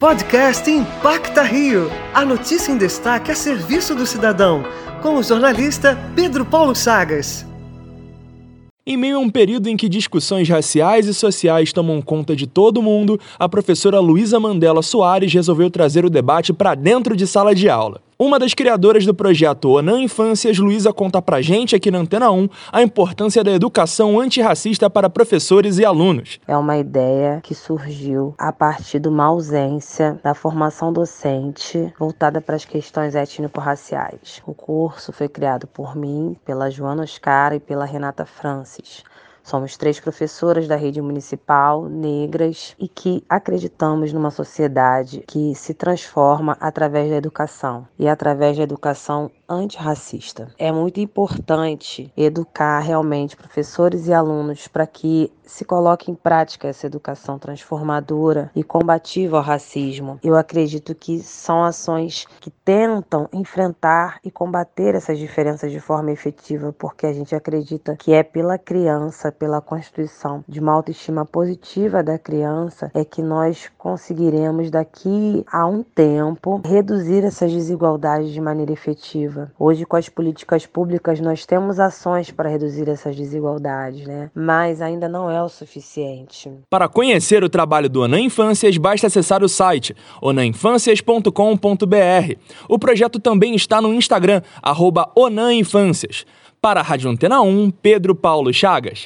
Podcast Impacta Rio. A notícia em destaque a serviço do cidadão. Com o jornalista Pedro Paulo Chagas. Em meio a um período em que discussões raciais e sociais tomam conta de todo mundo, a professora Luísa Mandela Soares resolveu trazer o debate para dentro de sala de aula. Uma das criadoras do projeto Onan Infâncias, Luísa, conta pra gente aqui na Antena 1 a importância da educação antirracista para professores e alunos. É uma ideia que surgiu a partir de uma ausência da formação docente voltada para as questões étnico-raciais. O curso foi criado por mim, pela Joana Oscar e pela Renata Francis. Somos três professoras da rede municipal, negras, e que acreditamos numa sociedade que se transforma através da educação. E através da educação antirracista. É muito importante educar realmente professores e alunos para que se coloque em prática essa educação transformadora e combativa ao racismo. Eu acredito que são ações que tentam enfrentar e combater essas diferenças de forma efetiva, porque a gente acredita que é pela criança, pela constituição de uma autoestima positiva da criança, é que nós conseguiremos daqui a um tempo reduzir essas desigualdades de maneira efetiva Hoje, com as políticas públicas, nós temos ações para reduzir essas desigualdades, né? Mas ainda não é o suficiente. Para conhecer o trabalho do Onan Infâncias, basta acessar o site onaninfâncias.com.br. O projeto também está no Instagram, arroba Onan Infâncias. Para a Rádio Antena 1, Pedro Paulo Chagas.